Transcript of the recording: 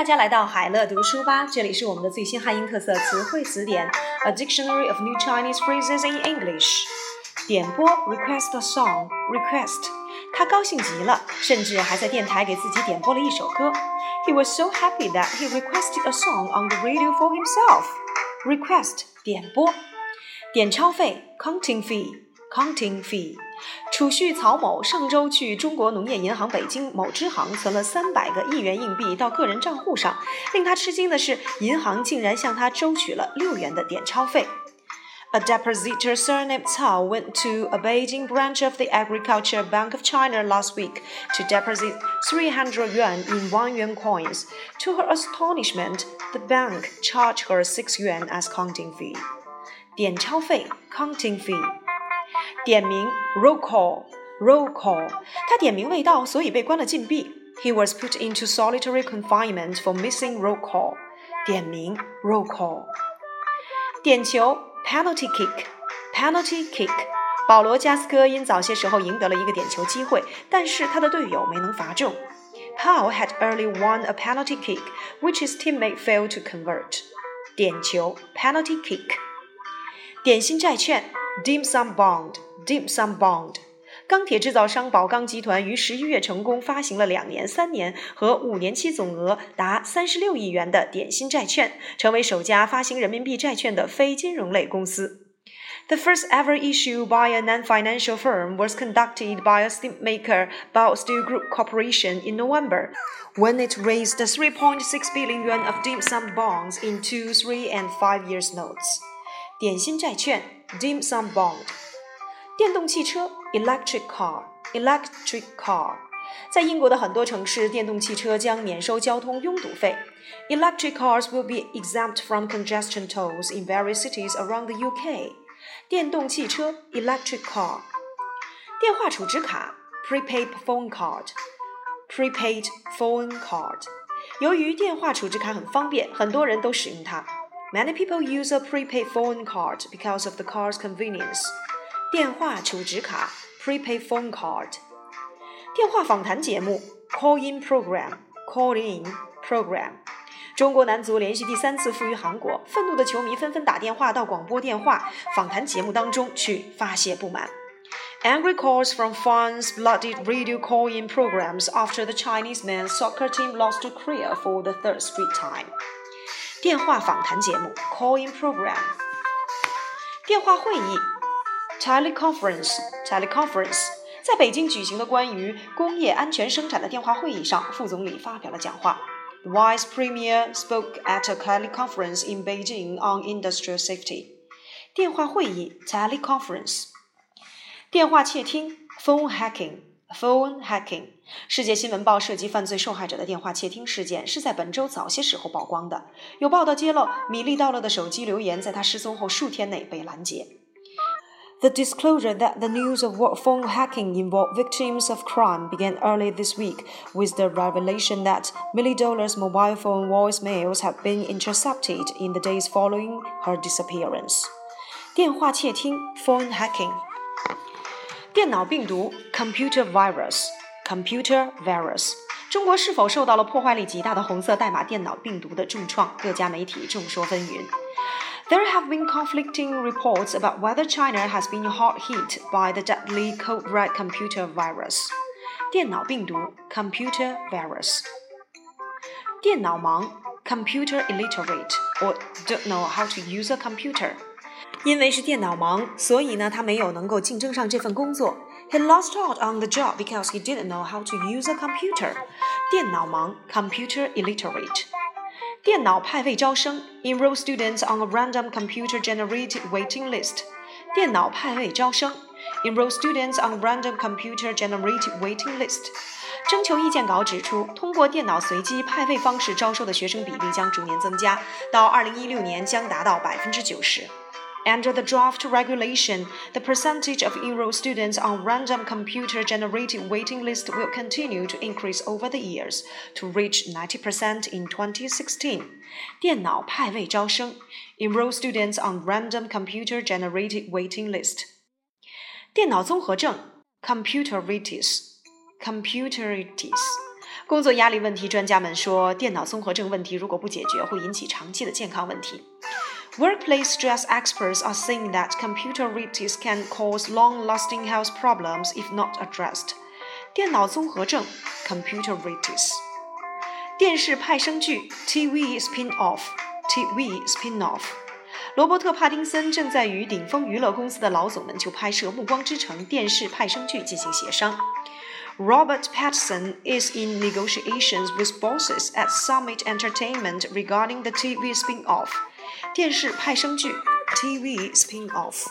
大家来到海乐读书吧，这里是我们的最新汉英特色词汇词典，A Dictionary of New Chinese Phrases in English。点播 request a song request，他高兴极了，甚至还在电台给自己点播了一首歌。He was so happy that he requested a song on the radio for himself. Request 点播，点钞费 counting fee counting fee。 储蓄曹某上周去中国农业银行北京某支行存了三百个亿元硬币到个人账户上，令他吃惊的是，银行竟然向他收取了六元的点钞费。A depositor surnamed Cao went to a Beijing branch of the Agriculture Bank of China last week to deposit 300 yuan in 1 yuan coins. To her astonishment, the bank charged her 6 yuan as counting fee. 点钞费 counting fee 点名 roll call roll call，他点名未到，所以被关了禁闭。He was put into solitary confinement for missing roll call。点名 roll call。点球 penalty kick penalty kick。保罗·加斯科因早些时候赢得了一个点球机会，但是他的队友没能罚中。Paul had early won a penalty kick, which his teammate failed to convert. 点球 penalty kick。点心债券 Dim Sum Bond，Dim Sum Bond。钢铁制造商宝钢集团于十一月成功发行了两年、三年和五年期总额达三十六亿元的点心债券，成为首家发行人民币债券的非金融类公司。The first ever issue by a non-financial firm was conducted by a steelmaker, Baosteel Group Corporation, in November, when it raised 3.6 billion yuan of dim sum bonds in two, three, and five years notes. 点心债券 dim sum bond，电动汽车 electric car electric car，在英国的很多城市，电动汽车将免收交通拥堵费。Electric cars will be exempt from congestion tolls in various cities around the UK。电动汽车 electric car，电话储值卡 prepaid phone card prepaid phone card，由于电话储值卡很方便，很多人都使用它。 Many people use a prepaid phone card because of the card's convenience. 电话储值卡 prepaid phone card. 电话访谈节目 call in program call in program. 中国男足连续第三次负于韩国，愤怒的球迷纷纷打电话到广播电话访谈节目当中去发泄不满。Angry calls from fans flooded radio call-in programs after the Chinese men's soccer team lost to Korea for the third straight time. 电话访谈节目 call-in program，电话会议 teleconference teleconference，在北京举行的关于工业安全生产的电话会议上，副总理发表了讲话。The Vice Premier spoke at a teleconference in Beijing on industrial safety。电话会议 teleconference，电话窃听 phone hacking。Phone hacking，世界新闻报涉及犯罪受害者的电话窃听事件是在本周早些时候曝光的。有报道揭露，米利到了的手机留言在他失踪后数天内被拦截。The disclosure that the news of what phone hacking involved victims of crime began early this week with the revelation that Milly Dowler's mobile phone voicemails have been intercepted in the days following her disappearance. 电话窃听 （phone hacking） 电脑病毒 computer virus，computer virus，中国是否受到了破坏力极大的红色代码电脑病毒的重创？各家媒体众说纷纭。There have been conflicting reports about whether China has been hard hit by the deadly code red computer virus。电脑病毒 computer virus。电脑盲 computer illiterate or don't know how to use a computer。 因为是电脑盲，所以呢，他没有能够竞争上这份工作。He lost out on the job because he didn't know how to use a computer。电脑盲，computer illiterate。电脑派位招生，enroll students on a random computer-generated waiting list。电脑派位招生，enroll students on a random computer-generated waiting list。征求意见稿指出，通过电脑随机派位方式招收的学生比例将逐年增加，到2016年将达到百分之九十。 Under the draft regulation, the percentage of enrolled students on random computer generated waiting list will continue to increase over the years to reach 90% in 2016. 电脑派位招生 enroll students on random computer generated waiting list. 电脑综合症 computeritis computeritis 工作压力问题，专家们说，电脑综合症问题如果不解决，会引起长期的健康问题。 Workplace stress experts are saying that computeritis can cause long-lasting health problems if not addressed. 电脑综合症 （computeritis）。电视派生剧 （TV spin-off），TV spin-off。罗伯特·帕丁森正在与顶峰娱乐公司的老总们就拍摄《暮光之城》电视派生剧进行协商。Robert Pattinson is in negotiations with bosses at Summit Entertainment regarding the TV spin-off. 电视派生剧 TV spin-off。